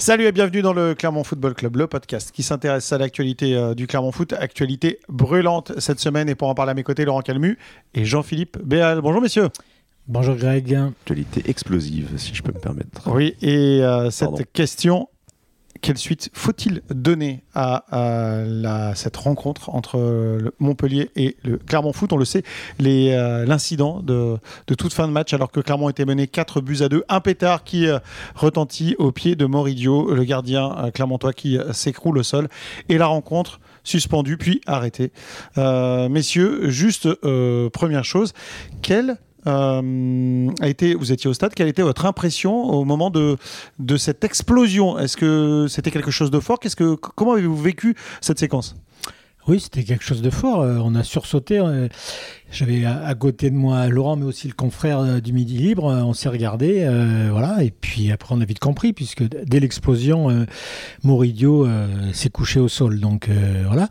Salut et bienvenue dans le Clermont Football Club, le podcast qui s'intéresse à l'actualité euh, du Clermont Foot, actualité brûlante cette semaine. Et pour en parler à mes côtés, Laurent Calmu et Jean-Philippe Béal. Bonjour messieurs. Bonjour Greg. Actualité explosive, si je peux me permettre. Oui, et euh, cette question quelle suite faut-il donner à, cette rencontre entre Montpellier et le Clermont Foot? On le sait, euh, l'incident de, de, toute fin de match, alors que Clermont était mené 4 buts à 2, un pétard qui euh, retentit au pied de Moridio, le gardien euh, clermontois qui s'écroule au sol, et la rencontre suspendue puis arrêtée. messieurs, juste première chose, quelle euh, a été, vous étiez au stade, quelle était votre impression au moment de, cette explosion? Est-ce que c'était quelque chose de fort? Que, Comment avez-vous vécu cette séquence? Oui, c'était quelque chose de fort. Euh, on a sursauté. Euh, j'avais à côté de moi Laurent, mais aussi le confrère du Midi Libre. On s'est regardé, voilà. Et puis après, on a vite compris, puisque dès l'explosion, Moridio s'est couché au sol. Donc voilà.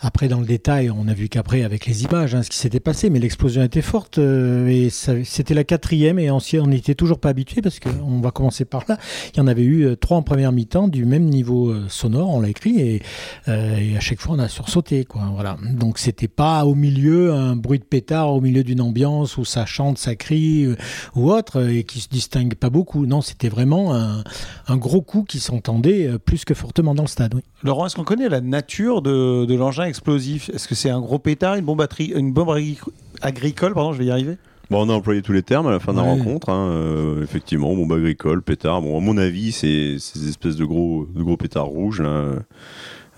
Après, dans le détail, on a vu qu'après, avec les images, hein, ce qui s'était passé, mais l'explosion était forte euh, et c'était la quatrième et on n'était toujours pas habitué parce qu'on va commencer par là. Il y en avait eu euh, trois en première mi-temps du même niveau euh, sonore, on l'a écrit et, à chaque fois on a sursauté. Quoi, voilà. Donc c'était pas au milieu un bruit de pétard au milieu d'une ambiance où ça chante, ça crie ou autre et qui se distingue pas beaucoup. Non, c'était vraiment un, gros coup qui s'entendait plus que fortement dans le stade. Laurent, est-ce qu'on connaît la nature de l'engin explosif Est-ce que c'est un gros pétard, une bombe, une bombe agricole Pardon, je vais y arriver? Bon, on a employé tous les termes à la fin de la rencontre. Hein, euh, effectivement, bombe agricole, pétard. Bon, à mon avis, c'est ces espèces de gros, de gros pétards rouges. Là.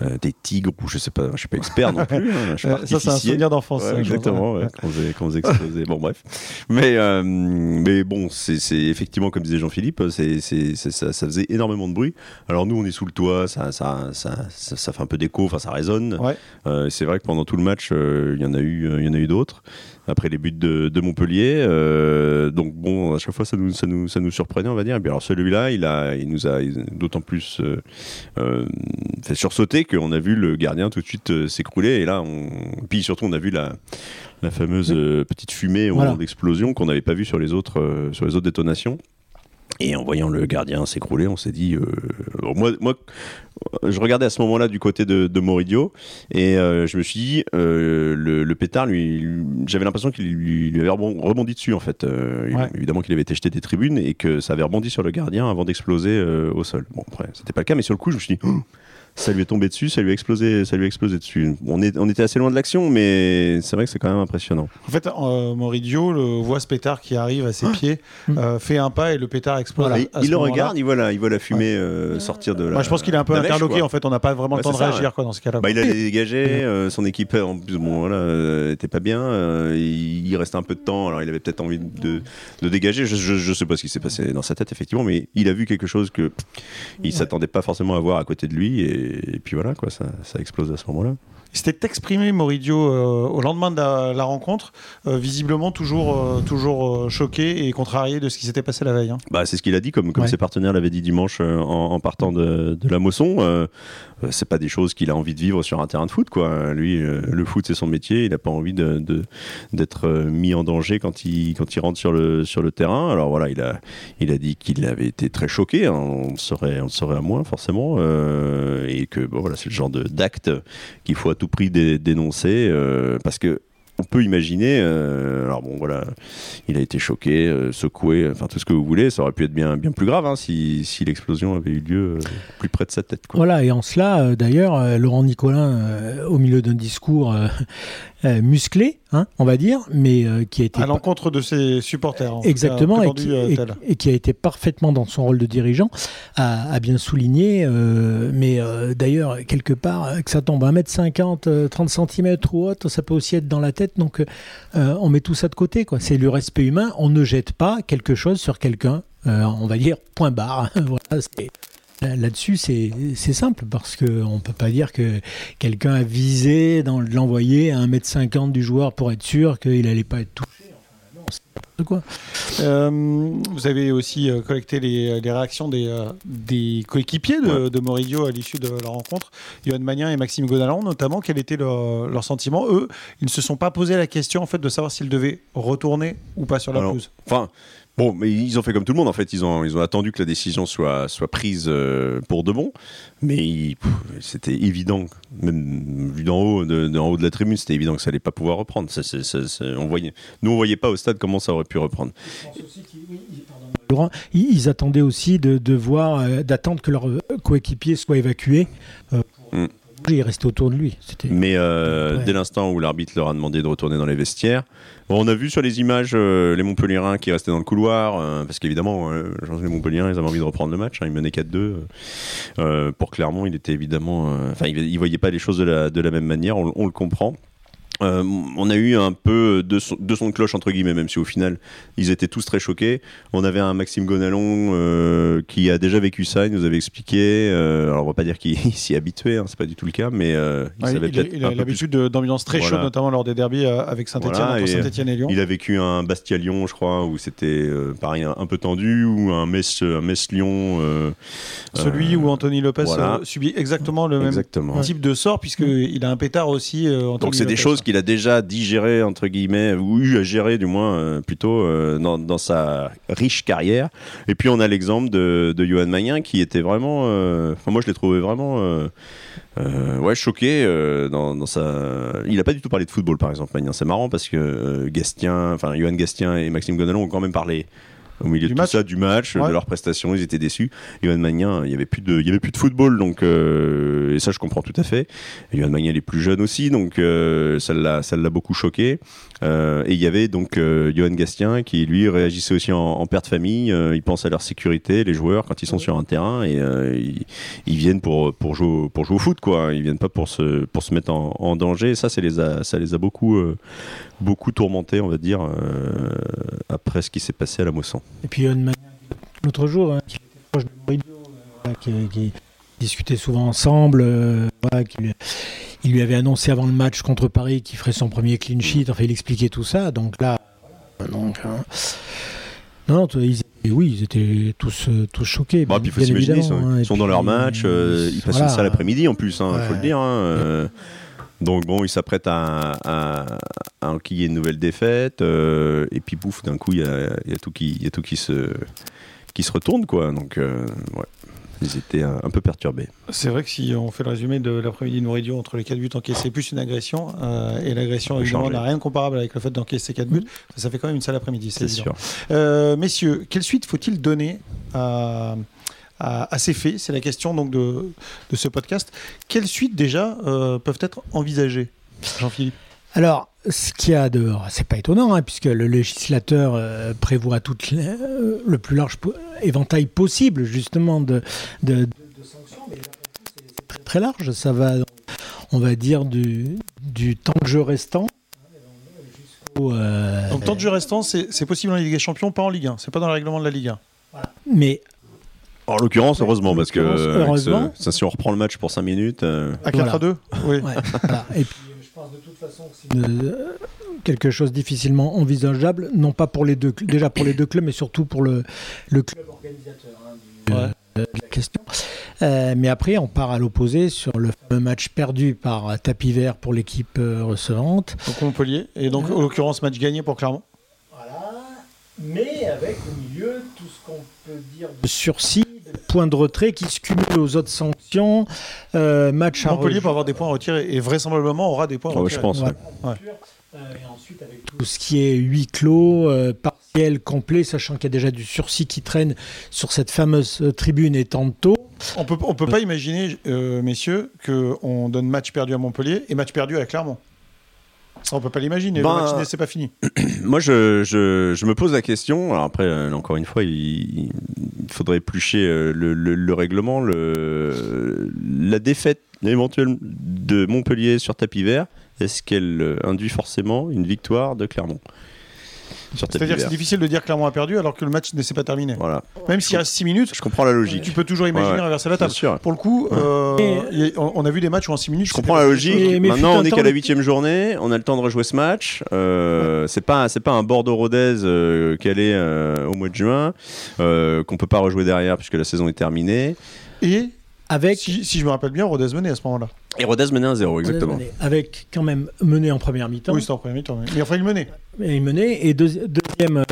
Euh, des tigres ou je sais pas, je suis pas expert non plus. Hein, ça c'est un souvenir d'enfance. exactement, quand, vous explosez. bon bref, mais euh, mais bon, c'est effectivement comme disait Jean-Philippe, ça, ça, faisait énormément de bruit. Alors nous on est sous le toit, ça ça, ça, ça fait un peu d'écho, enfin ça résonne. Euh, c'est vrai que pendant tout le match, il y en a eu il y en a eu d'autres après les buts de, Montpellier. Euh, donc bon, à chaque fois ça nous, ça nous, ça nous surprenait, on va dire. Et puis alors celui-là, il, a, il nous a d'autant plus euh, euh, fait sursauter qu'on a vu le gardien tout de suite s'écrouler. Et là, on... puis surtout, on a vu la, la fameuse petite fumée au moment d'explosion qu'on n'avait pas vu sur les autres, sur les autres détonations. Et en voyant le gardien s'écrouler, on s'est dit. Euh, moi, moi, je regardais à ce moment-là du côté de, de Moridio et euh, je me suis dit, euh, le, pétard, lui, j'avais l'impression qu'il lui, avait rebondi dessus en fait. Évidemment qu'il avait été jeté des tribunes et que ça avait rebondi sur le gardien avant d'exploser au sol. Bon, après, c'était pas le cas, mais sur le coup, je me suis dit. Oh, ça lui est tombé dessus, ça lui a explosé, ça lui a explosé dessus. On, est, on était assez loin de l'action, mais c'est vrai que c'est quand même impressionnant. En fait, euh, Moridio le, voit ce pétard qui arrive à ses ah. pieds, mmh. euh, fait un pas et le pétard explose. il le regarde, il voit la, il voit la fumée euh, sortir de la. je pense qu'il est un peu interloqué. En fait, on n'a pas vraiment le temps de réagir quoi, dans ce cas-là. Bah, il a dégagé, son équipe en plus, bon voilà, était pas bien. il reste un peu de temps, alors il avait peut-être envie de, de dégager. Je, ne sais pas ce qui s'est passé dans sa tête effectivement, mais il a vu quelque chose que il s'attendait pas forcément à voir à côté de lui et et, puis voilà, quoi, ça, ça explose à ce moment-là. Il s'était exprimé, Moridio, euh, au lendemain de la, rencontre, euh, visiblement toujours, euh, toujours choqué et contrarié de ce qui s'était passé la veille. Hein. Bah, c'est ce qu'il a dit, comme, comme ses partenaires l'avaient dit dimanche en, partant de, de, la Mosson. c'est pas des choses qu'il a envie de vivre sur un terrain de foot. Quoi. Lui, le foot, c'est son métier. Il n'a pas envie d'être de, d'être mis en danger quand il, quand il rentre sur le, sur le terrain. Alors voilà, il a, il a dit qu'il avait été très choqué. Hein. On, serait, on serait à moins, forcément. Et que bon, voilà, c'est le genre d'acte qu'il faut tout prix dénoncer euh, parce que on peut imaginer, euh, alors bon voilà, il a été choqué, euh, secoué, enfin tout ce que vous voulez, ça aurait pu être bien, bien plus grave hein, si, si l'explosion avait eu lieu plus près de sa tête. Voilà, et en cela, d'ailleurs, Laurent Nicolin, au milieu d'un discours euh, musclé, hein, on va dire, mais euh, qui a été à l'encontre de ses supporters. Exactement, et, qui, a été parfaitement dans son rôle de dirigeant, a, bien souligné. Euh, mais d'ailleurs, quelque part, que ça tombe à 1m50, 30 cm ou autre, ça peut aussi être dans la tête. Donc, on met tout ça de côté. Quoi. C'est le respect humain. On ne jette pas quelque chose sur quelqu'un. on va dire point barre. voilà, Là-dessus, c'est simple parce qu'on ne peut pas dire que quelqu'un a visé dans l'envoyer à 1m50 du joueur pour être sûr qu'il n'allait pas être touché. Quoi. Euh, vous avez aussi euh, collecté les, réactions des, euh, des coéquipiers de, de, Moridio à l'issue de la rencontre. Johan Magnin et Maxime Godalon, notamment, quel était leur, leur, sentiment? Eux, ils ne se sont pas posé la question en fait, de savoir s'ils devaient retourner ou pas sur la pelouse. Enfin, Bon, mais ils ont fait comme tout le monde en fait. Ils ont, ils ont attendu que la décision soit, soit prise euh, pour de bon. Mais c'était évident, même vu d'en haut, de, haut de la tribune, c'était évident que ça allait pas pouvoir reprendre. Ça, on voyait, nous, on voyait pas au stade comment ça aurait pu reprendre. Ils attendaient aussi de, voir, euh, d'attendre que leur coéquipier soit évacué. Euh, mm. Il restait autour de lui. Mais dès l'instant où l'arbitre leur a demandé de retourner dans les vestiaires, on a vu sur les images euh, les Montpellierins qui restaient dans le couloir, euh, parce qu'évidemment, euh, les Montpellierins, ils avaient envie de reprendre le match. Hein, ils menaient 4-2. pour Clermont, il était évidemment. Enfin, il, ne voyait pas les choses de la, de la même manière, on le comprend. Euh, on a eu un peu de son, de cloche entre guillemets, même si au final ils étaient tous très choqués. On avait un Maxime Gonalon euh, qui a déjà vécu ça, il nous avait expliqué. Euh, alors on va pas dire qu'il s'y habitué, hein, c'est pas du tout le cas, mais il, savait il, a l'habitude d'ambiance très chaude, notamment lors des derbies avec Saint-Etienne, Saint-Etienne et Lyon. Il a vécu un Bastia-Lyon, je crois, où c'était pareil un, peu tendu, ou un Metz, Metz-Lyon. Celui où Anthony Lopez subit exactement le même type de sort, puisqu'il a un pétard aussi. Donc c'est des choses qui il a déjà digéré, entre guillemets, ou eu à gérer du moins, euh, plutôt, euh, dans, sa riche carrière. Et puis on a l'exemple de, de Johan Magnin qui était vraiment. Euh, moi je l'ai trouvé vraiment. ouais, choqué dans, sa. Il n'a pas du tout parlé de football, par exemple, Magnin. C'est marrant parce que Gastien, enfin, Johan Gastien et Maxime Gonalon ont quand même parlé au milieu du de match. tout ça, du match, de leur prestation, ils étaient déçus. Yohan Magnin, il y avait plus de, il y avait plus de football, donc euh, et ça je comprends tout à fait. Yohan Magnin il est plus jeune aussi, donc euh, ça l'a, ça l'a beaucoup choqué. Euh, et il y avait donc Johan Gastien qui lui réagissait aussi en, père de famille. il pense à leur sécurité, les joueurs quand ils sont sur un terrain et ils, viennent pour pour jouer pour jouer au foot quoi. Ils viennent pas pour se pour se mettre en, en danger. Et ça, ça les a ça les a beaucoup beaucoup tourmentés, on va dire, après ce qui s'est passé à la Mosson. Et puis l'autre jour, hein, qui était proche de Moridio, qui, discutait souvent ensemble, euh, il lui avait annoncé avant le match contre Paris qu'il ferait son premier clean sheet, enfin il expliquait tout ça, donc là, donc, hein. non, ils, oui, ils étaient tous, euh, tous choqués. Bah, puis il faut s'imaginer, ils sont, dans leur match, euh, ils passent ça l'après-midi en plus, il hein, faut le dire. Donc bon, il s'apprête à, à, à, enquiller une nouvelle défaite, euh, et puis pouf, d'un coup, il y a, y a, tout qui, y a tout qui se, qui se retourne, quoi. Donc, euh, ouais. Ils étaient un, peu perturbés. C'est vrai que si on fait le résumé de l'après-midi de Nouridio entre les 4 buts encaissés plus une agression, euh, et l'agression évidemment n'a rien de comparable avec le fait d'encaisser 4 buts, ça fait quand même une sale après-midi, c'est sûr. messieurs, quelle suite faut-il donner à à, ces faits C'est la question donc de, de, ce podcast. Quelles suites déjà euh, peuvent être envisagées, Jean-Philippe? Alors, ce qu'il y a de, c'est pas étonnant, hein, puisque le législateur euh, prévoit tout euh, le plus large éventail possible, justement, de, de, sanctions, mais c'est très, très, large. Ça va, on va dire, du, du temps de jeu restant. Donc, temps de jeu restant, c'est possible en Ligue des Champions, pas en Ligue 1. C'est pas dans le règlement de la Ligue 1. Voilà. Mais en l'occurrence, heureusement, parce que ça, si on reprend le match pour 5 minutes. Euh, à 4 à 2 Oui. Et puis, je pense de toute façon que c'est quelque chose difficilement envisageable, non pas pour les deux, déjà pour les deux clubs, mais surtout pour le, le club organisateur hein, de la question. Euh, mais après, on part à l'opposé sur le match perdu par tapis vert pour l'équipe euh, recevante. Donc Montpellier, et donc en l'occurrence match gagné pour Clermont mais avec au milieu tout ce qu'on peut dire de sursis, de points de retrait qui se cumulent aux autres sanctions, euh, match à Montpellier peut avoir des points retirés et vraisemblablement aura des points retirés. je pense. Euh, et ensuite, avec tout ce qui est huis clos, euh, partiel, complet, sachant qu'il y a déjà du sursis qui traîne sur cette fameuse tribune et tantôt. On peut, on peut pas imaginer, messieurs, qu'on donne match perdu à Montpellier et match perdu à Clermont. Ça, on peut pas l'imaginer. Ben, le c'est pas fini. Moi, je, je, je, me pose la question. Alors après, euh, encore une fois, il, faudrait éplucher euh, le, le, règlement. Le, la défaite éventuelle de Montpellier sur tapis vert, est-ce qu'elle euh, induit forcément une victoire de Clermont? C'est-à-dire que c'est difficile de dire Clermont a perdu alors que le match ne s'est pas terminé. Voilà. Même s'il reste 6 minutes. Je comprends la logique. Tu peux toujours imaginer renverser la table. Pour le coup, euh, on a vu des matchs où en 6 minutes. Je comprends la logique. Maintenant, on est qu'à la 8 journée. On a le temps de rejouer ce match. Euh, c'est pas, c'est pas un Bordeaux-Rodez euh, qu'elle est au mois de juin qu'on peut pas rejouer derrière puisque la saison est terminée. Et avec. Si, je me rappelle bien, Rodez menait à ce moment-là. Et Rodez menait 1-0, exactement. avec quand même mené en première mi-temps. Oui, c'était en première mi-temps. Mais enfin, il menait. Et il menait. Et deuxième,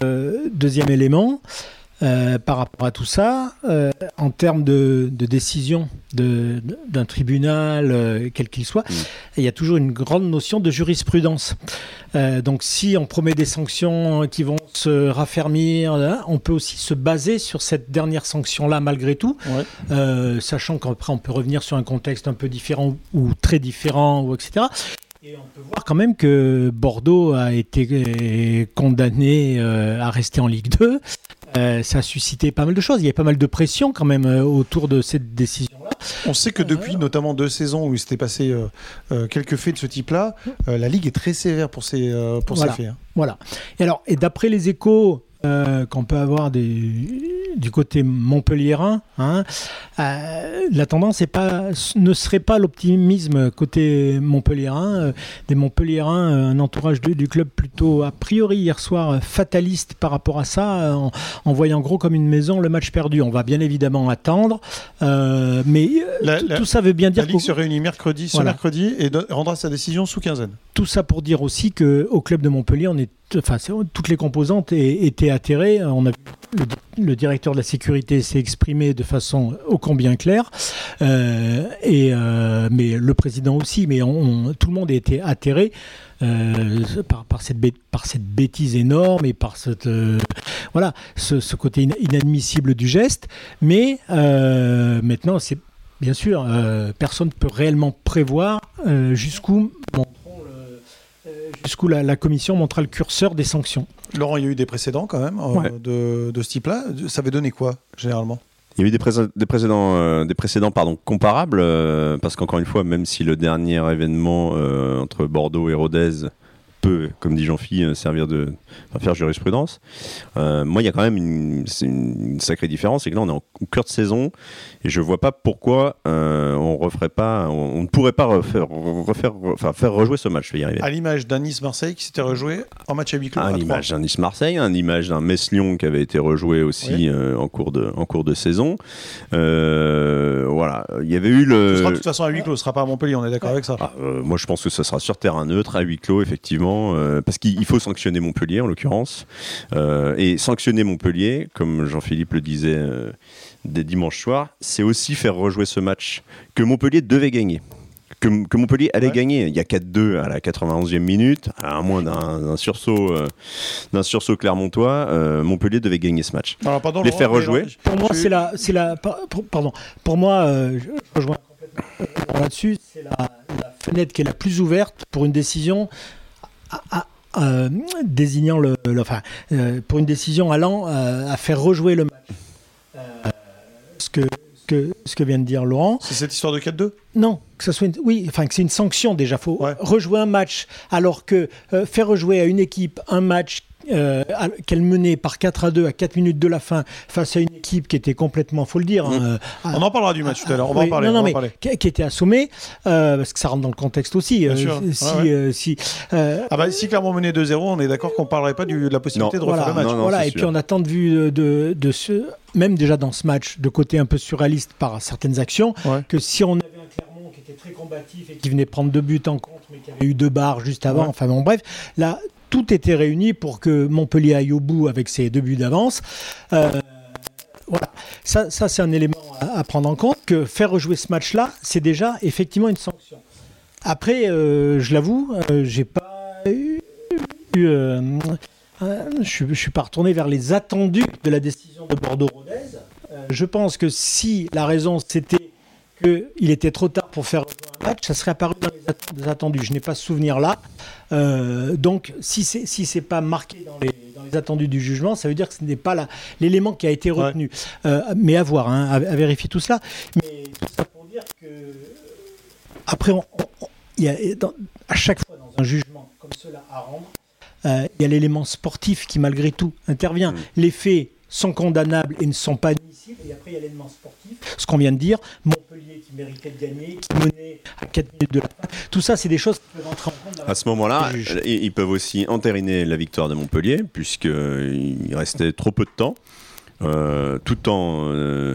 deuxième élément, euh, par rapport à tout ça, euh, en termes de, décision d'un tribunal, euh, quel qu'il soit, mm. il y a toujours une grande notion de jurisprudence. donc si on promet des sanctions qui vont se raffermir, hein, on peut aussi se baser sur cette dernière sanction-là malgré tout, sachant qu'après on peut revenir sur un contexte un peu différent ou, très différent, ou etc. Et on peut voir quand même que Bordeaux a été condamné à rester en Ligue 2. Euh, ça a suscité pas mal de choses. Il y a pas mal de pression quand même euh, autour de cette décision-là. On sait que depuis notamment deux saisons où il s'était passé euh, quelques faits de ce type-là, la Ligue est très sévère pour ces, pour ces faits. Hein. Voilà. Et alors, et d'après les échos euh, qu'on peut avoir du côté montpelliérain, hein, euh, la tendance est pas, ne serait pas l'optimisme côté montpelliérain. Euh, des montpelliérains, un entourage du, club plutôt a priori hier soir fataliste par rapport à ça, en, voyant gros comme une maison le match perdu. On va bien évidemment attendre, mais tout, ça veut bien dire la Ligue se réunit mercredi, ce mercredi et rendra sa décision sous quinzaine. Tout ça pour dire aussi que au club de Montpellier, on est toutes les composantes étaient atterrées. On a le, directeur de la sécurité s'est exprimé de façon ô combien claire, euh, et, euh, mais le président aussi, mais tout le monde a été atterré. Euh, par, cette bêtise énorme et par ce, côté inadmissible du geste. Mais maintenant, bien sûr, personne ne peut réellement prévoir jusqu'où jusqu'où la, commission montrera le curseur des sanctions. Laurent, il y a eu des précédents quand même euh, de, ce type-là. Ça avait donné quoi, généralement? Il y a eu des, précédents, euh, des précédents pardon, comparables, euh, parce qu'encore une fois, même si le dernier événement entre Bordeaux et Rodez peut, comme dit Jean-Philippe, euh, servir de faire jurisprudence. Euh, moi, il y a quand même une, une sacrée différence, c'est que là, on est en cœur de saison et je vois pas pourquoi euh, on referait pas, on, ne pourrait pas refaire, refaire, enfin, faire rejouer ce match. Je y arriver. À l'image d'un Nice-Marseille qui s'était rejoué en match à huis clos. À l'image d'un Nice-Marseille, à l'image d'un Metz-Lyon qui avait été rejoué aussi en cours de en cours de saison. voilà, il y avait eu le. Ce sera de toute façon à huis clos, ce sera pas à Montpellier, on est d'accord avec ça. Ah, moi, je pense que ce sera sur terrain neutre à huis clos, effectivement. Euh, parce qu'il faut sanctionner Montpellier en l'occurrence. Euh, et sanctionner Montpellier, comme Jean-Philippe le disait euh, des dimanches soirs, c'est aussi faire rejouer ce match que Montpellier devait gagner. Que, Montpellier allait gagner. Il y a 4-2 à la 91e minute, à moins d'un sursaut, d'un sursaut clermontois, Montpellier devait gagner ce match. Les faire rejouer. Pour moi, c'est la, c'est la, pardon. Pour moi, je rejoins là-dessus. C'est la, la, fenêtre qui est la plus ouverte pour une décision euh, désignant le, enfin, euh, pour une décision allant euh, à faire rejouer le match. ce que que, ce que vient de dire Laurent. C'est cette histoire de 4-2 Non, que ça soit une, oui, enfin que c'est une sanction déjà. Faut rejouer un match alors que faire rejouer à une équipe un match euh, qu'elle menait par 4 à 2 à 4 minutes de la fin face à une équipe qui était complètement, faut le dire. Hein, mmh. euh, on en parlera du match tout à l'heure. On va en parler. Non, non, mais Qui, était assommé, euh, parce que ça rentre dans le contexte aussi. Bien sûr. Si, si, ah bah, si Clermont menait 2-0, on est d'accord qu'on ne parlerait pas de la possibilité de refaire le match. voilà, et puis on attend de vue de, de, ce, même déjà dans ce match, de côté un peu surréaliste par certaines actions, que si on avait un Clermont qui était très combatif et qui venait prendre deux buts en contre, mais qui avait eu deux barres juste avant, enfin bon, bref, là, tout était réuni pour que Montpellier aille au bout avec ses deux buts d'avance. Euh, voilà, ça, ça c'est un élément à, prendre en compte, que faire rejouer ce match-là, c'est déjà effectivement une sanction. Après, euh, je l'avoue, euh, j'ai pas eu... je ne suis pas retourné vers les attendus de la décision de Bordeaux-Rodez. je pense que si la raison c'était qu'il était trop tard pour faire un match, ça serait apparu dans les attendus. Je n'ai pas ce souvenir-là. Euh, donc, si c'est si c'est pas marqué dans les, dans les, attendus du jugement, ça veut dire que ce n'est pas l'élément qui a été retenu. Euh, mais à voir, hein, à, vérifier tout cela. Mais tout ça pour dire que après, il y a, à chaque fois dans un jugement comme cela à rendre, euh, il y a l'élément sportif qui malgré tout intervient. Mmh. Les faits sont condamnables et ne sont pas admissibles. Et après, il y a l'élément sportif, ce qu'on vient de dire. Montpellier qui méritait de gagner, qui menait à 4 minutes de la fin. Tout ça, c'est des choses qui peuvent entrer en compte. À ce moment-là, ils peuvent aussi entériner la victoire de Montpellier, puisqu'il restait trop peu de temps. tout en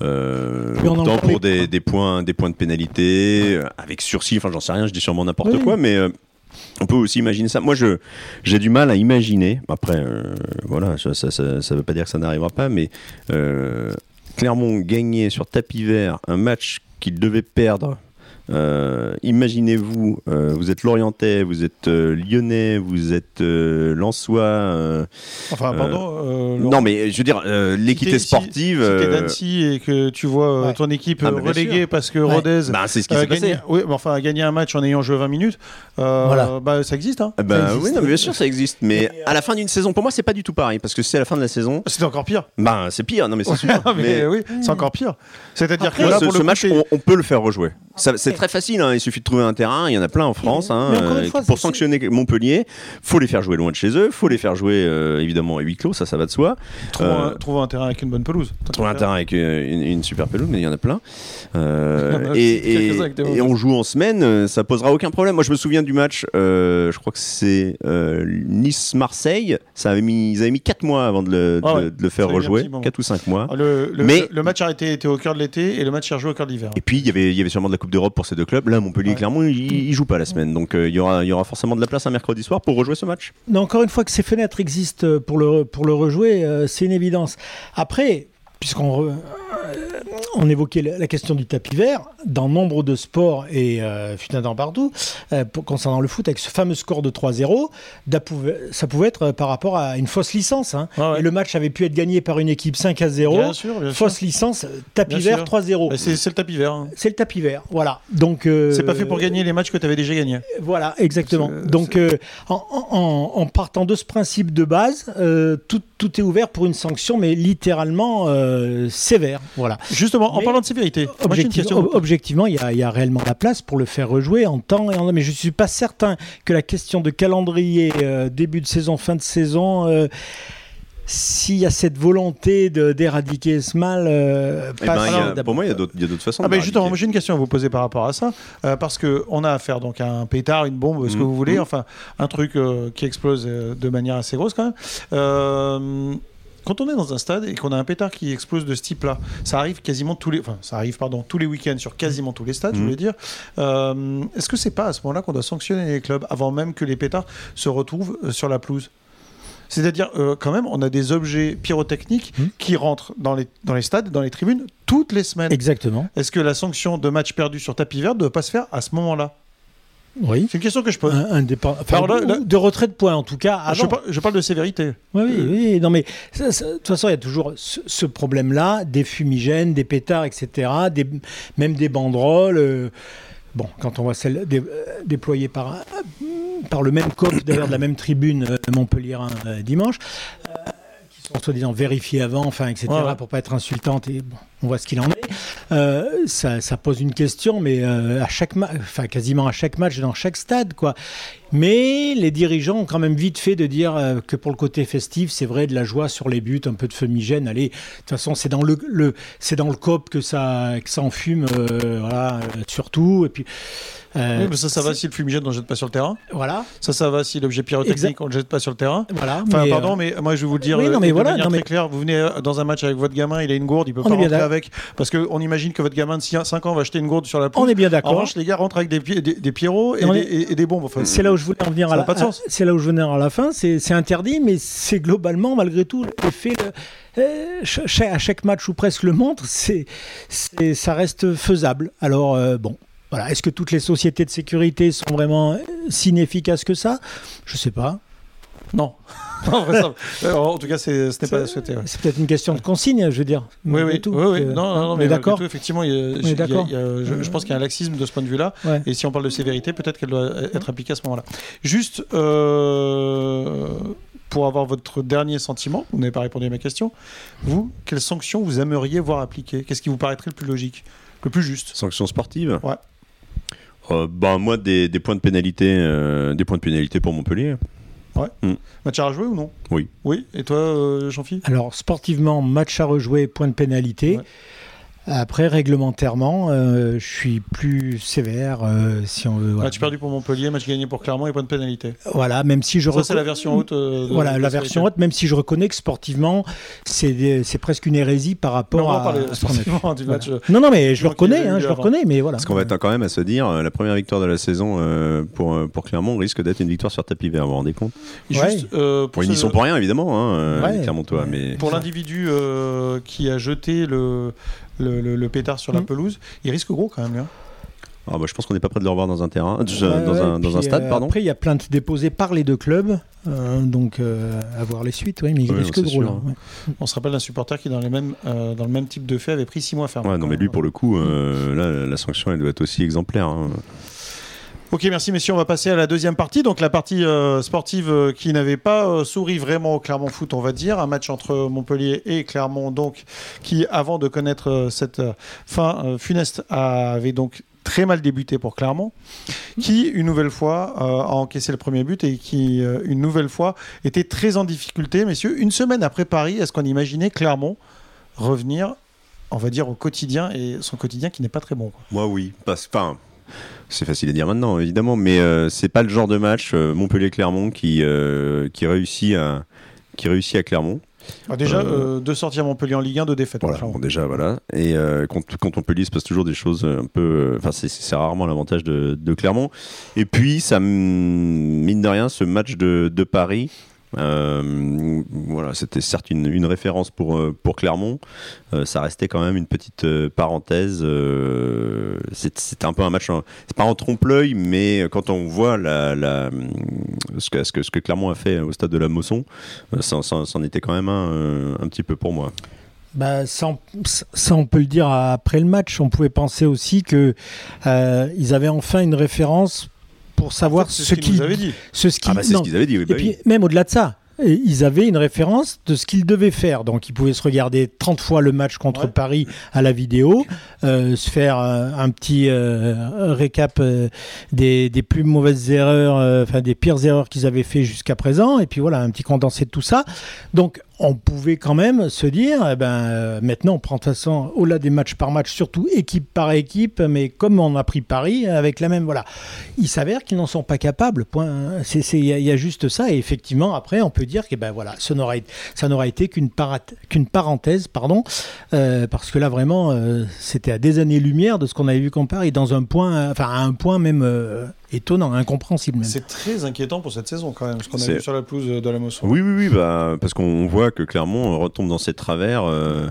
optant pour des, des, points, des points de pénalité, avec sursis, enfin j'en sais rien, je dis sûrement n'importe quoi, mais on peut aussi imaginer ça. Moi, je, j'ai du mal à imaginer. Après, euh, voilà, ça ne veut pas dire que ça n'arrivera pas, mais euh, Clermont gagner sur tapis vert un match qu'il devait perdre euh, imaginez-vous, euh, vous êtes Lorientais, vous êtes euh, Lyonnais, vous êtes Lensois. enfin, pardon. non, mais je veux dire, l'équité sportive. Si, si t'es d'Annecy et que tu vois ton équipe ah, reléguée parce que Rodez bah, c'est ce qui s'est passé. Oui, mais enfin, a gagné un match en ayant joué 20 minutes, voilà. bah, ça existe. Hein. Bah, oui, non, mais bien sûr, ça existe. Mais à la fin d'une saison, pour moi, c'est pas du tout pareil parce que c'est à la fin de la saison. C'est encore pire. Bah, c'est pire. Non, mais c'est sûr. mais, oui, c'est encore pire. C'est-à-dire que là, ce, match, on, peut le faire rejouer. C'est très facile, hein. il suffit de trouver un terrain, il y en a plein en France. Hein, euh, pour sanctionner Montpellier, faut les faire jouer loin de chez eux, faut les faire jouer euh, évidemment à huis clos, ça, ça va de soi. Trouver, un, un, terrain avec une bonne pelouse. Trouver un terrain avec une, super pelouse, mais il y en a plein. et, et, on joue en semaine, ça posera aucun problème. Moi, je me souviens du match, euh, je crois que c'est Nice-Marseille, ça avait mis, ils avaient mis 4 mois avant de le, ah le faire rejouer, 4 ou 5 mois. Ah, le, mais, le match arrêté était au cœur de l'été et le match est rejoué au cœur de l'hiver. Et puis, il y avait, il y avait sûrement de la Coupe d'Europe pour ces deux clubs. Là, Montpellier et Clermont, ils, jouent pas la semaine. Donc, euh, il y, aura, y aura forcément de la place un mercredi soir pour rejouer ce match. Non, encore une fois que ces fenêtres existent pour le, pour le rejouer, euh, c'est une évidence. Après, puisqu'on on évoquait la question du tapis vert, dans nombre de sports et euh, dans partout, euh, concernant le foot, avec ce fameux score de 3-0, ça pouvait être par rapport à une fausse licence. Hein. Et le match avait pu être gagné par une équipe 5 à 0. fausse licence, tapis vert 3-0. C'est le tapis vert. Hein. C'est le tapis vert, voilà. Donc euh, c'est pas fait pour gagner les matchs que tu avais déjà gagnés. Voilà, exactement. Donc euh, en, partant de ce principe de base, tout, tout, est ouvert pour une sanction, mais littéralement sévère. Voilà. Justement, en parlant de sévérité, objectivement, il y, a réellement la place pour le faire rejouer en temps et en mais je ne suis pas certain que la question de calendrier, euh, début de saison, fin de saison. Euh, s'il y a cette volonté d'éradiquer ce mal, euh, eh ben, pour moi, il y a d'autres façons. Ah ben justement, j'ai une question à vous poser par rapport à ça, parce que on a affaire donc à un pétard, une bombe, ce que mmh. vous voulez, mmh. enfin un truc qui explose de manière assez grosse quand même quand on est dans un stade et qu'on a un pétard qui explose de ce type-là, ça arrive quasiment tous les, enfin, ça arrive pardon tous les week-ends sur quasiment tous les stades, je mhm. voulais dire. Euh, est-ce que c'est pas à ce moment-là qu'on doit sanctionner les clubs avant même que les pétards se retrouvent euh, sur la pelouse? C'est-à-dire, euh, quand même, on a des objets pyrotechniques mhm. qui rentrent dans les, dans les stades, dans les tribunes, toutes les semaines. Exactement. Est-ce que la sanction de match perdu sur tapis vert ne doit pas se faire à ce moment-là? Oui. C'est une question que je pose. Un, de retrait de points, en tout cas. Je, parle, de sévérité. Oui, oui, oui. Non, mais de toute façon, il y a toujours ce, problème-là des fumigènes, des pétards, etc., des, même des banderoles. Euh, bon, quand on voit celles dé, euh, déployées par, par le même COP, d'ailleurs, de la même tribune euh, Montpellier dimanche, qui sont soi-disant vérifiées avant, enfin, etc., pour pas être insultantes. Et bon, on voit ce qu'il en est. Euh, ça, pose une question, mais euh, à chaque enfin quasiment à chaque match dans chaque stade, quoi. Mais les dirigeants ont quand même vite fait de dire euh, que pour le côté festif, c'est vrai de la joie sur les buts, un peu de fumigène. Allez, de toute façon, c'est dans le, le c'est dans le cop que ça que ça en fume, voilà, surtout. Et puis euh, oui, mais ça, ça va si le fumigène on ne jette pas sur le terrain. Voilà. Ça, ça va si l'objet pyrotechnique on ne jette pas sur le terrain. Voilà. Enfin, pardon, mais moi je vais vous le dire oui, non, mais voilà, non, très clair. Vous venez dans un match avec votre gamin, il a une gourde, il peut pas rentrer avec. Parce qu'on imagine que votre gamin de 5 ans va acheter une gourde sur la pelouse. On est bien d'accord. En revanche, les gars rentrent avec des, des, des pierrots et, des, bombes. c'est là où je voulais en venir à la, C'est là où je venais à la fin. C'est interdit, mais c'est globalement, malgré tout, l'effet. Euh, à chaque match ou presque le montre, c'est, ça reste faisable. Alors, euh, bon, voilà. Est-ce que toutes les sociétés de sécurité sont vraiment si inefficaces que ça? Je ne sais pas. Non. en tout cas, ce n'est pas souhaité. C'est peut-être une question de consigne, je veux dire. Oui, oui, tout, oui, oui. Non, non, mais d'accord. Effectivement, je, pense qu'il y a un laxisme de ce point de vue-là. Et si on parle de sévérité, peut-être qu'elle doit être appliquée à ce moment-là. Juste euh, pour avoir votre dernier sentiment, vous n'avez pas répondu à ma question. Vous, quelles sanctions vous aimeriez voir appliquées? Qu'est-ce qui vous paraîtrait le plus logique, le plus juste Sanctions sportives? Ouais. Euh, bah, moi, des, points de pénalité, euh, des points de pénalité pour Montpellier. Ouais. Mm. Match à rejouer ou non? Oui. Oui. Et toi, euh, Jean-Philippe? Alors, sportivement, match à rejouer, point de pénalité. Après, réglementairement, euh, je suis plus sévère euh, si on veut. Voilà. Match perdu pour Montpellier, match gagné pour Clermont et pas de pénalité. Voilà, même si je Ça, c'est la version haute. euh, de- Voilà, la version haute, même si je reconnais que sportivement, c'est des- c'est presque une hérésie par on rapport va en à, a sportivement du Voilà. match. euh, Non, non, mais je le il reconnais, hein, je le reconnais, mais voilà. Parce qu'on va être quand même à se dire, la première victoire de la saison euh, pour, pour Clermont risque d'être une victoire sur tapis vert, vous vous rendez compte? Juste, euh, pour Ils n'y ce- sont pour rien, évidemment, hein, Ouais. Clermontois, mais Pour l'individu euh, qui a jeté le, le, le- le pétard sur la Mm. pelouse, il risque gros quand même. lui, hein. Ah, bah, je pense qu'on n'est pas prêt de le revoir dans un terrain, euh, Ouais, dans, ouais, un, dans puis, un stade, euh, pardon. Après, il y a plainte déposée par les deux clubs, euh, donc euh, à voir les suites, oui, mais il Ouais, risque gros sûr, là. hein. ouais. On se rappelle d'un supporter qui, dans, les mêmes, euh, dans le même type de fait, avait pris 6 mois ferme. Ouais, non, mais lui, pour le coup, euh, là, la sanction, elle doit être aussi exemplaire. hein. Ok, merci messieurs. On va passer à la deuxième partie. Donc la partie euh, sportive euh, qui n'avait pas euh, souri vraiment au Clermont Foot, on va dire. Un match entre Montpellier et Clermont, donc, qui, avant de connaître cette fin funeste, avait donc très mal débuté pour Clermont, qui, une nouvelle fois, a encaissé le premier but et qui, une nouvelle fois, était très en difficulté. Messieurs, une semaine après Paris, est-ce qu'on imaginait Clermont revenir, on va dire, au quotidien et son quotidien qui n'est pas très bon quoi? Moi, oui. Parce, enfin, c'est facile à dire maintenant, évidemment, mais euh, c'est pas le genre de match euh, Montpellier-Clermont qui, euh, qui, réussit à, qui réussit à Clermont. Ah, déjà, Euh, sorties à Montpellier en Ligue 1, deux défaites. pour Voilà, bon, déjà, voilà. Et contre, contre Montpellier, il se passe toujours des choses un peu. Enfin, c'est- rarement l'avantage de, de Clermont. Et puis, ça, mine de rien, ce match de, de Paris. Euh, voilà, c'était certes une, référence pour, euh, Clermont. Euh, ça restait quand même une petite parenthèse. euh, C'était un peu un match, c'est pas en trompe-l'œil, mais quand on voit ce, que, Clermont a fait au stade de la Mosson, ça, était quand même un, petit peu pour moi. Bah, ça, on peut le dire après le match. On pouvait penser aussi que euh, ils avaient enfin une référence pour savoir En fait, c'est ce qu'ils avaient dit. ce ce qu'ils- Ah bah ce qu'ils avaient dit, oui. Et bah puis même au-delà de ça, et ils avaient une référence de ce qu'ils devaient faire. Donc ils pouvaient se regarder 30 fois le match contre Ouais. Paris à la vidéo, euh, se faire euh, un petit euh, récap des, des plus mauvaises erreurs, euh, enfin des pires erreurs qu'ils avaient fait jusqu'à présent, et puis voilà, un petit condensé de tout ça. Donc on pouvait quand même se dire, eh ben, euh, maintenant on prend de toute façon, au-delà des matchs par match, surtout équipe par équipe, mais comme on a pris Paris, avec la même, voilà. Il s'avère qu'ils n'en sont pas capables, Il y, a- juste ça, et effectivement, après, on peut dire que ben, voilà, ça n'aura été- qu'une qu'une parenthèse, pardon, euh, parce que là, vraiment, euh, c'était à des années-lumière de ce qu'on avait vu qu'on Paris, dans un point, enfin, à un point même euh, étonnant, incompréhensible même. C'est très inquiétant pour cette saison quand même, ce qu'on a vu sur la pelouse de la Mosson. Oui, oui, oui, bah, parce qu'on voit que Clermont retombe dans ses travers. euh,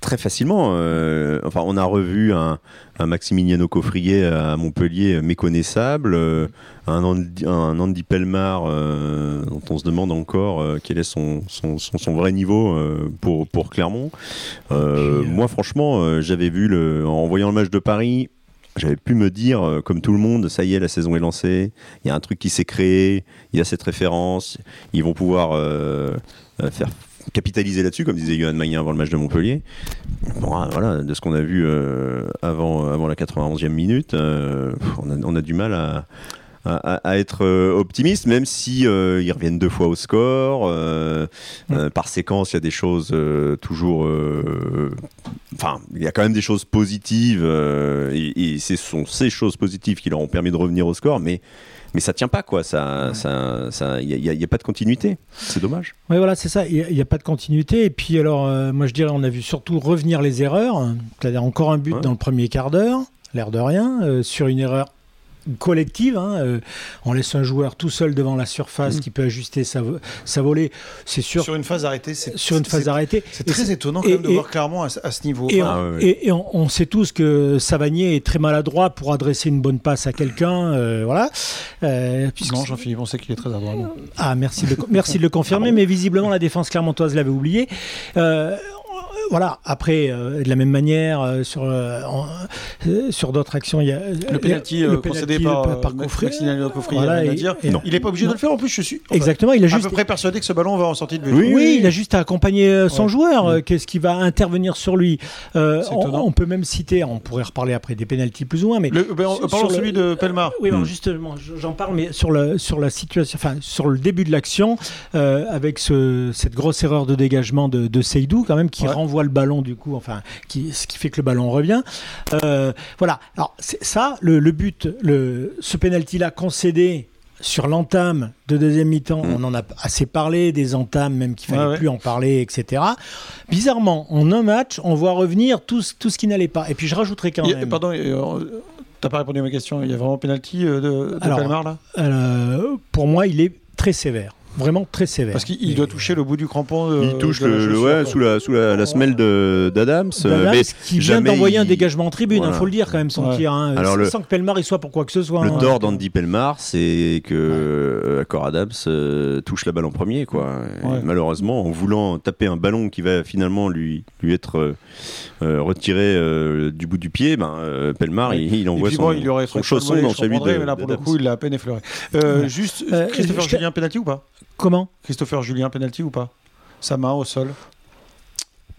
très facilement. euh, enfin, on a revu un, un Maximiliano Coffrier à Montpellier méconnaissable, euh, un, Andy, un Andy Pelmar euh, dont on se demande encore euh, quel est son, son, son, son vrai niveau euh, pour, pour Clermont. Euh, puis, euh, Moi, franchement, euh, j'avais vu, le, en voyant le match de Paris, j'avais pu me dire, euh, comme tout le monde, ça y est, la saison est lancée, il y a un truc qui s'est créé, il y a cette référence, ils vont pouvoir euh, euh, faire capitaliser là-dessus, comme disait Johan Magnin avant le match de Montpellier. Bon, ah, voilà, de ce qu'on a vu euh, avant, avant la 91e minute, euh, on, a, on a du mal à, à, à être euh, optimiste, même si euh, ils reviennent deux fois au score. euh, par séquence, il y a des choses toujours. Enfin, il y a quand même des choses positives, et, et ce sont ces choses positives qui leur ont permis de revenir au score, mais. Mais ça tient pas, quoi. Ça, ça, ça, il n'y a, il y a pas de continuité. C'est dommage. Oui, voilà, c'est ça. Il n'y a, pas de continuité. Et puis, alors, euh, moi, je dirais, on a vu surtout revenir les erreurs. C'est-à-dire encore un but Ouais. dans le premier quart d'heure, l'air de rien, euh, sur une erreur collective. hein, euh, on laisse un joueur tout seul devant la surface Mm. qui peut ajuster sa, sa volée. C'est sûr. Sur une phase arrêtée, c'est Sur une phase c'est- arrêtée. C'est très c'est- étonnant quand et- même de et- voir clairement à, ce- à ce niveau. Et, on, Ah, et- on- on sait tous que Savanier est très maladroit pour adresser une bonne passe à quelqu'un. euh, voilà. Euh, puisque- non, Jean-Philippe, on sait qu'il est très adroit. non. Ah, merci de, le- merci de le confirmer, mais visiblement la défense clermontoise l'avait oublié. Voilà, après, euh, de la même manière, euh, sur, euh, en- euh, sur d'autres actions, il y a Le penalty euh, concédé par, par Coffret. Maximiliano Coffret, Voilà, il à n'est pas obligé Non. de le faire en plus, je suis enfin, Exactement, il a à juste. peu près persuadé que ce ballon va en sortie de but. Oui, Oui, il a juste à accompagner euh, son Ouais. joueur. Qu'est-ce qui va intervenir sur lui Euh, on, peut même citer, on pourrait reparler après des pénalties plus ou moins, mais Le, ben, Sur- parlons celui le- de Pelmar. Oui, Hmm. justement, j'en parle, mais sur, le, sur la situation, enfin, sur le début de l'action, euh, avec ce, cette grosse erreur de dégagement de, de Seydou, quand même, qui Ouais. renvoie renvoie le ballon du coup, enfin, qui, ce qui fait que le ballon revient. Euh, voilà. Alors ça, le, le but, le, ce penalty-là concédé sur l'entame de deuxième mi-temps, mm. on en a assez parlé, des entames même qu'il fallait plus en parler, etc. Bizarrement, en un match, on voit revenir tout, tout ce qui n'allait pas. Et puis je rajouterai quand même. pardon, euh, t'as pas répondu à ma question. Il y a vraiment penalty euh, de, de là? euh, Pour moi, il est très sévère vraiment très sévère. Parce qu'il doit toucher le bout du crampon. Il touche le, ouais, sous la, sous la, la semelle d'Adams. Mais qui vient d'envoyer un dégagement en tribune, il faut le dire quand même, son tir. Hein. Alors sans que Pelmar y soit pour quoi que ce soit. Le hein. tort d'Andy Pelmar, c'est que euh, Cor Adams euh, touche la balle en premier. Quoi. Malheureusement, en voulant taper un ballon qui va finalement lui, lui être euh, retiré du bout du pied, ben, Pelmar, il, envoie son, il aurait son chausson dans celui de. Mais là, pour le coup, il l'a à peine effleuré. Juste, Christopher Julien, penalty ou pas? Comment Christopher Julien, penalty ou pas? Sa main au sol?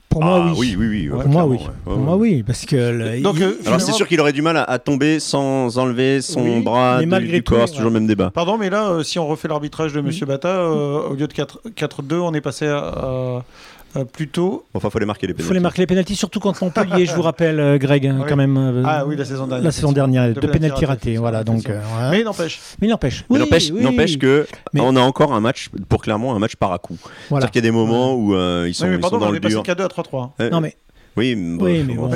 Pour moi, ah, oui. Oui, oui, oui. pour moi, oui. Pour moi, oui. Parce que. Donc, euh, Alors, c'est sûr qu'il aurait du mal à, tomber sans enlever son bras du, corps. C'est toujours le même débat. Pardon, mais là, euh, si on refait l'arbitrage de M. Bata, euh, au lieu de 4-2, on est passé à, euh, plutôt. Enfin, faut les marquer les pénalties. faut les marquer les pénalties, surtout quand Montpellier, je vous rappelle, euh, Greg, hein, quand même. Euh, ah oui, la saison dernière. La saison dernière, de pénalty raté, voilà. Donc, Mais il n'empêche. Mais il n'empêche. Oui, n'empêche que on a encore un match, pour clairement un match par à coup. Voilà. C'est-à-dire qu'il y a des moments où ils sont, mais pardon, ils sont dans on le dur. passé 4-2 à 3-3. Non mais oui, oui mais bon.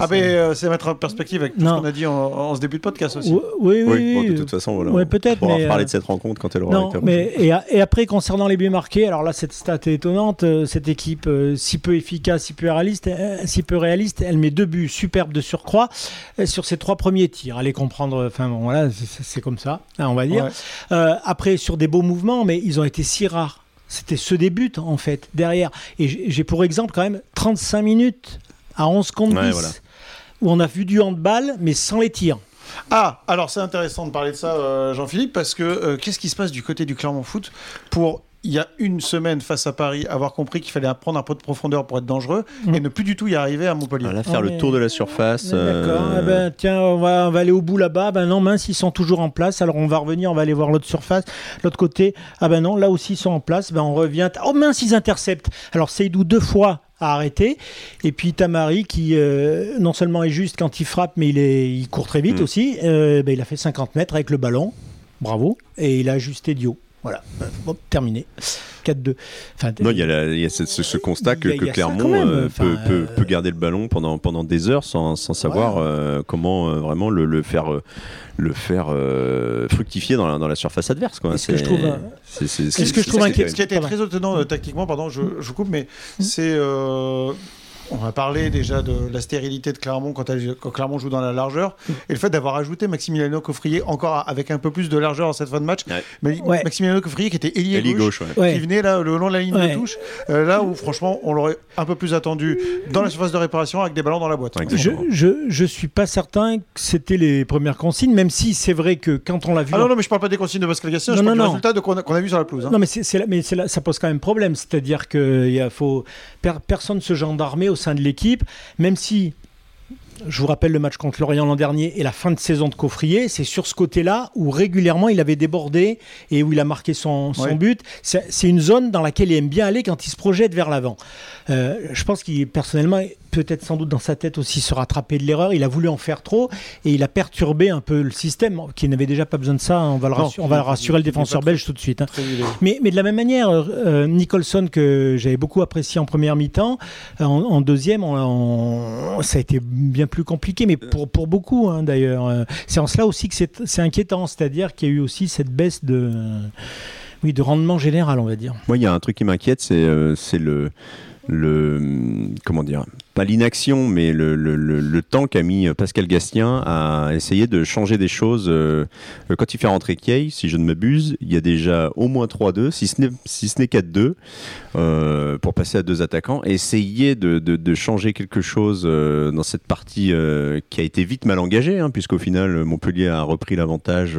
ah, mais euh, c'est mettre en perspective avec tout ce qu'on a dit en, ce début de podcast aussi. Oui, oui, oui. de toute façon, voilà. Ouais, peut-être. On va parler de cette rencontre quand elle aura non, été mais et, et, après, concernant les buts marqués, alors là, cette stat est étonnante. Euh, cette équipe, euh, si peu efficace, si peu réaliste, si peu réaliste, elle met deux buts superbes de surcroît sur ses trois premiers tirs. Allez comprendre, enfin, bon, voilà, c'est comme ça, hein, on va dire. après, sur des beaux mouvements, mais ils ont été si rares. C'était ce début, en fait, derrière. Et j'ai pour exemple quand même 35 minutes à 11 contre 10, où on a vu du handball, mais sans les tirs. Ah, alors c'est intéressant de parler de ça, euh, Jean-Philippe, parce que euh, qu'est-ce qui se passe du côté du Clermont Foot pour il y a une semaine face à Paris, avoir compris qu'il fallait prendre un peu de profondeur pour être dangereux mm. et ne plus du tout y arriver à Montpellier. Voilà, faire le tour de la surface. D'accord. Euh, eh ben, tiens, on va, on va, aller au bout là-bas. Ben non, mince, ils sont toujours en place. Alors on va revenir, on va aller voir l'autre surface, l'autre côté. Ah ben non, là aussi ils sont en place. Ben on revient. Oh mince, ils interceptent. Alors Seydou deux fois à arrêter. Et puis Tamari qui euh, non seulement est juste quand il frappe, mais il, est, il court très vite mm. aussi. Euh, ben, il a fait 50 mètres avec le ballon. Bravo. Et il a ajusté Dio. Voilà, terminé. 4-2. Enfin, non, il y a, y a ce, ce, constat que, que Clermont euh, peut, peut, peut, garder le ballon pendant, pendant des heures sans, sans savoir comment vraiment le, le faire le faire euh, fructifier dans la, dans la, surface adverse. Quoi. Ce que je trouve, c'est, ce que je trouve Ce qui a été très étonnant euh, tactiquement, pardon, je, je coupe, mais mmh. c'est euh, on a parlé déjà de la stérilité de Clermont quand, Clermont joue dans la largeur et le fait d'avoir ajouté Maximiliano Coffrier encore avec un peu plus de largeur en cette fin de match. Mais Maximiliano Coffrier qui était ailier gauche, qui venait là le long de la ligne de touche, euh, là où franchement on l'aurait un peu plus attendu dans la surface de réparation avec des ballons dans la boîte. Je, je, suis pas certain que c'était les premières consignes, même si c'est vrai que quand on l'a vu. Ah non, non, mais je parle pas des consignes de Pascal Gastien, je parle du résultat qu'on a, vu sur la pelouse. Hein. Non, mais, c'est, mais ça pose quand même problème, c'est-à-dire que faut personne se gendarmer au sein de l'équipe, même si je vous rappelle le match contre Lorient l'an dernier et la fin de saison de Coffrier, c'est sur ce côté-là où régulièrement il avait débordé et où il a marqué son, but. C'est une zone dans laquelle il aime bien aller quand il se projette vers l'avant. Euh, je pense qu'il personnellement peut-être sans doute dans sa tête aussi se rattraper de l'erreur. Il a voulu en faire trop et il a perturbé un peu le système qui n'avait déjà pas besoin de ça. On va, le rassurer, on va rassurer le défenseur belge tout de suite. Hein. Mais, mais, de la même manière, euh, Nicholson que j'avais beaucoup apprécié en première mi-temps, en, deuxième, ça a été bien plus compliqué, mais pour, pour beaucoup hein, d'ailleurs. C'est en cela aussi que c'est inquiétant, c'est-à-dire qu'il y a eu aussi cette baisse de, oui, de rendement général, on va dire. Moi, il y a un truc qui m'inquiète, c'est euh, le le comment dire pas l'inaction, mais le, le, le, temps qu'a mis Pascal Gastien à essayer de changer des choses. Euh, quand il fait rentrer Kay, si je ne m'abuse, il y a déjà au moins 3-2, si ce n'est si 4-2, euh, pour passer à deux attaquants. Et essayer de, de, de changer quelque chose euh, dans cette partie qui a été vite mal engagée, hein, puisqu'au final, Montpellier a repris l'avantage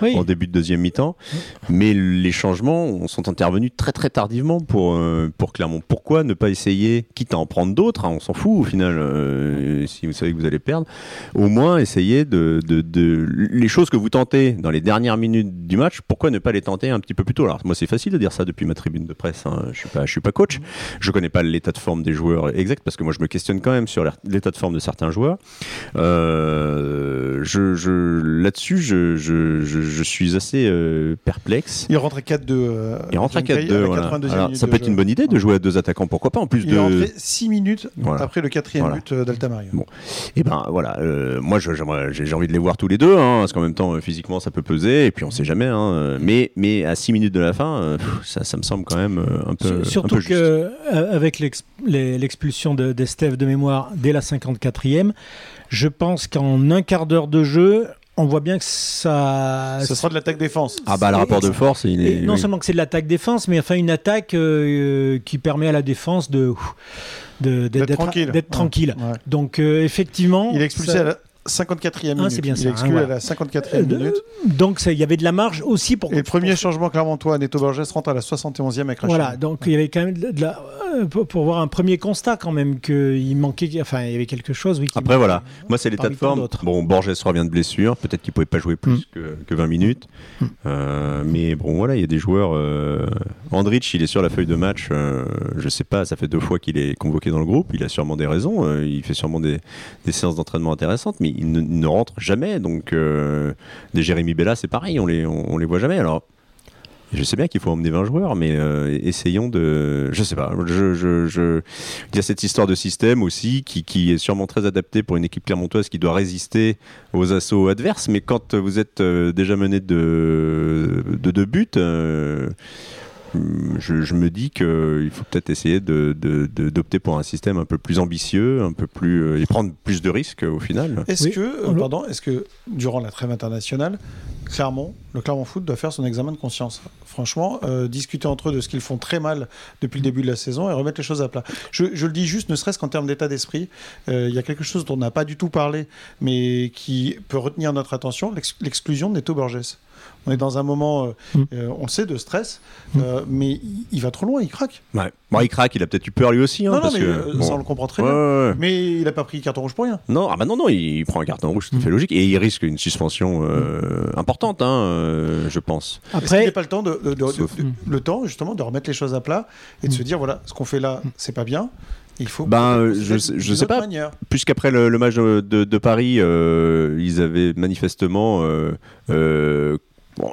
en début de deuxième mi-temps. Mais les changements sont intervenus très très tardivement pour, pour Clermont. Pourquoi ne pas essayer, quitte à en prendre d'autres, hein, on s'en fout au final. Euh, si vous savez que vous allez perdre, au moins essayez de, de, les choses que vous tentez dans les dernières minutes du match. Pourquoi ne pas les tenter un petit peu plus tôt? Alors moi, c'est facile de dire ça depuis ma tribune de presse. Hein. Je suis pas, je suis pas coach. Je connais pas l'état de forme des joueurs exact parce que moi, je me questionne quand même sur l'état de forme de certains joueurs. Euh, je, je là-dessus, je, je, je, suis assez euh, perplexe. Il rentre à 4-2. il rentre à 4-2. Voilà. ça peut être une bonne idée de jouer à deux attaquants. Pourquoi pas en plus il de. est rentré 6 après le quatrième but euh, d'Altamaria. Bon. Et eh ben voilà, euh, moi j'ai envie de les voir tous les deux, hein, parce qu'en même temps euh, physiquement ça peut peser, et puis on sait jamais. Hein, mais, mais à 6 minutes de la fin, ça, ça, me semble quand même un peu. Surtout un que avec l'expulsion d'Estève de, mémoire dès la 54e, je pense qu'en un quart d'heure de jeu, on voit bien que ça. Ce sera de l'attaque défense. Ah bah le rapport de force, il est. non seulement que c'est de l'attaque défense, mais enfin une attaque euh, qui permet à la défense de d'être tranquille. tranquille. Donc euh, effectivement. Il est expulsé à la 54e minute. c'est bien il est exclu à la 54e euh, minute. Donc il y avait de la marge aussi pour. Et le premier changement clermontois, Neto Borges rentre à la 71e avec Voilà, donc il y avait quand même de la, euh, pour, voir un premier constat quand même qu'il manquait, enfin il y avait quelque chose. Oui, Après voilà, moi c'est l'état de forme. Bon, Borges revient de blessure, peut-être qu'il pouvait pas jouer plus mm. que, 20 minutes, mm. euh, mais bon voilà, il y a des joueurs. Euh, Andrich, il est sur la feuille de match. Euh, je sais pas, ça fait deux fois qu'il est convoqué dans le groupe. Il a sûrement des raisons. il fait sûrement des, séances d'entraînement intéressantes, mais il ne, rentre jamais. Donc des Jérémy Bella, c'est pareil, on les on les voit jamais. Alors je sais bien qu'il faut emmener 20 joueurs, mais euh, essayons de. Je sais pas. Je. Il y a cette histoire de système aussi qui, qui, est sûrement très adaptée pour une équipe clermontoise qui doit résister aux assauts adverses. Mais quand vous êtes euh, déjà mené de, de deux buts, euh, je, me dis qu'il faut peut-être essayer d'opter de, de, pour un système un peu plus ambitieux, un peu plus et prendre plus de risques au final. Est-ce que, pardon, est-ce que durant la trêve internationale, Clermont, le Clermont Foot doit faire son examen de conscience? Franchement, euh, discuter entre eux de ce qu'ils font très mal depuis le début de la saison et remettre les choses à plat. Je, le dis juste, ne serait-ce qu'en termes d'état d'esprit, euh, il y a quelque chose dont on n'a pas du tout parlé, mais qui peut retenir notre attention, l'exclusion de Neto Borges. On est dans un moment, euh, mm. euh, on le sait, de stress, mm. euh, mais il, va trop loin, il craque. Ouais. Bon, il craque, il a peut-être eu peur lui aussi. Hein, non, parce non, mais ça on le comprend très bien. Mais il n'a pas pris carton rouge pour rien. Non, ah bah non, non, il prend un carton rouge, c'est tout fait mm. logique, et il risque une suspension importante, hein, je pense. Après, il n'y pas le temps de, le temps justement de remettre les choses à plat et de se dire voilà, ce qu'on fait là, c'est pas bien. Il faut ben, je, je sais pas. Puisqu'après le, le, match de, de, Paris, ils avaient manifestement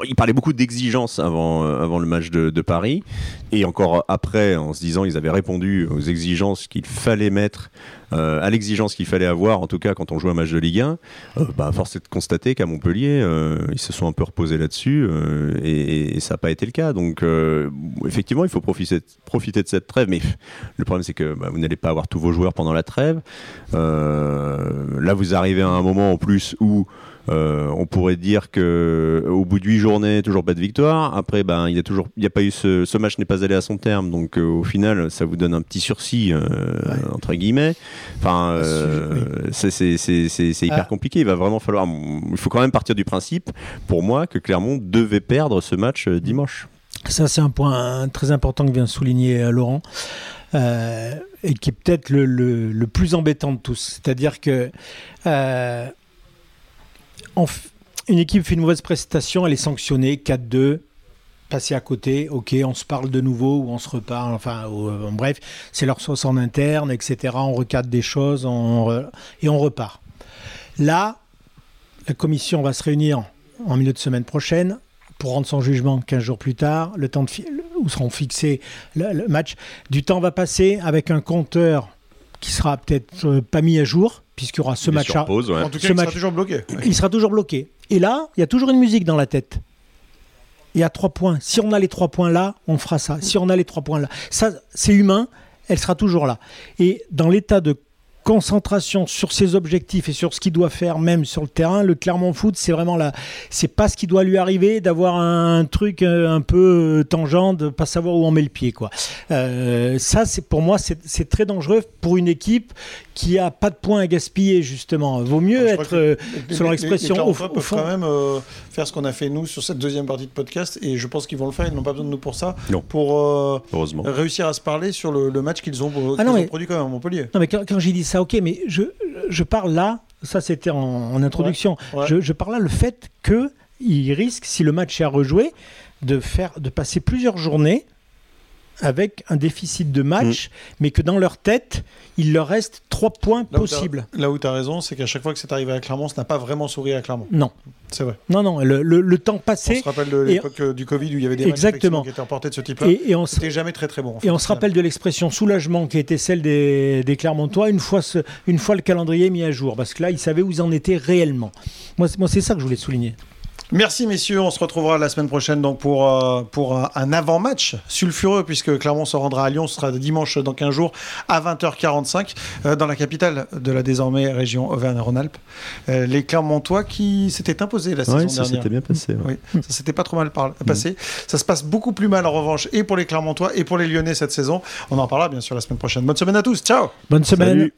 il parlait beaucoup d'exigences avant, euh, avant le match de, Paris, et encore après, en se disant qu'ils avaient répondu aux exigences qu'il fallait mettre, euh, à l'exigence qu'il fallait avoir, en tout cas quand on joue un match de Ligue 1. Euh, bah, force est de constater qu'à Montpellier, ils se sont un peu reposés là-dessus, et, ça n'a pas été le cas. Donc, effectivement, il faut profiter, profiter de cette trêve, mais le problème c'est que bah, vous n'allez pas avoir tous vos joueurs pendant la trêve. là, vous arrivez à un moment en plus où euh, on pourrait dire que au bout de huit journées, toujours pas de victoire. Après, ben, il y a toujours, il y a pas eu ce, match n'est pas allé à son terme, donc euh, au final, ça vous donne un petit sursis euh, entre guillemets. Enfin, c'est hyper ah. compliqué. Il va vraiment falloir, il faut quand même partir du principe, pour moi, que Clermont devait perdre ce match dimanche. Ça, c'est un point très important que vient souligner Laurent. et qui est peut-être le, plus embêtant de tous. C'est-à-dire que une équipe fait une mauvaise prestation, elle est sanctionnée 4-2, passer à côté, ok, on se parle de nouveau ou on se reparle, enfin, euh, bref, c'est leur sauce en interne, etc. On recadre des choses et on repart. Là, la commission va se réunir en milieu de semaine prochaine pour rendre son jugement 15 jours plus tard, le temps de où seront fixés le match. Du temps va passer avec un compteur qui sera peut-être euh, pas mis à jour, puisqu'il y aura ce match. En tout cas, il sera toujours bloqué. Il sera toujours bloqué. Et là, il y a toujours une musique dans la tête. Il y a trois points. Si on a les trois points là, on fera ça. Si on a les trois points là, ça, c'est humain. Elle sera toujours là. Et dans l'état de concentration sur ses objectifs et sur ce qu'il doit faire même sur le terrain, le Clermont Foot, c'est vraiment là, c'est pas ce qui doit lui arriver d'avoir un, truc euh, un peu tangent, de pas savoir où on met le pied, quoi. ça, c'est pour moi, c'est très dangereux pour une équipe qui a pas de points à gaspiller justement. Vaut mieux être, selon l'expression, au, fond. quand même faire ce qu'on a fait nous sur cette deuxième partie de podcast, et je pense qu'ils vont le faire. Ils n'ont pas besoin de nous pour ça, non. pour réussir à se parler sur le, match qu'ils ont, ah produit quand même à Montpellier. Non, mais quand, j'ai dit ça, ok, mais je, je parle là, ça c'était en, introduction, Je, je, parle là le fait qu'ils risquent, si le match est à rejouer, de, faire, de passer plusieurs journées avec un déficit de match, mm. mais que dans leur tête, il leur reste trois points possibles. là où tu as raison, c'est qu'à chaque fois que c'est arrivé à Clermont, ça n'a pas vraiment souri à Clermont. Non. C'est vrai. Non, non, le, le, temps passé. On se rappelle de l'époque euh, du Covid où il y avait des Exactement. qui étaient emportés de ce type-là. Et, on C'était jamais très très bon. et on se rappelle de l'expression soulagement qui était celle des, des Clermontois une fois, ce, une fois le calendrier mis à jour. Parce que là, ils savaient où ils en étaient réellement. Moi, moi c'est ça que je voulais souligner. Merci messieurs, on se retrouvera la semaine prochaine donc pour, euh, pour un, avant-match sulfureux puisque Clermont se rendra à Lyon, ce sera dimanche dans 15 jours à 20h45 euh, dans la capitale de la désormais région Auvergne-Rhône-Alpes. Euh, les Clermontois qui s'étaient imposés la saison dernière. Ça s'était bien passé. Oui, ça s'était pas trop mal passé. Ça se passe beaucoup plus mal en revanche et pour les Clermontois et pour les Lyonnais cette saison. On en parlera bien sûr la semaine prochaine. Bonne semaine à tous, ciao Bonne semaine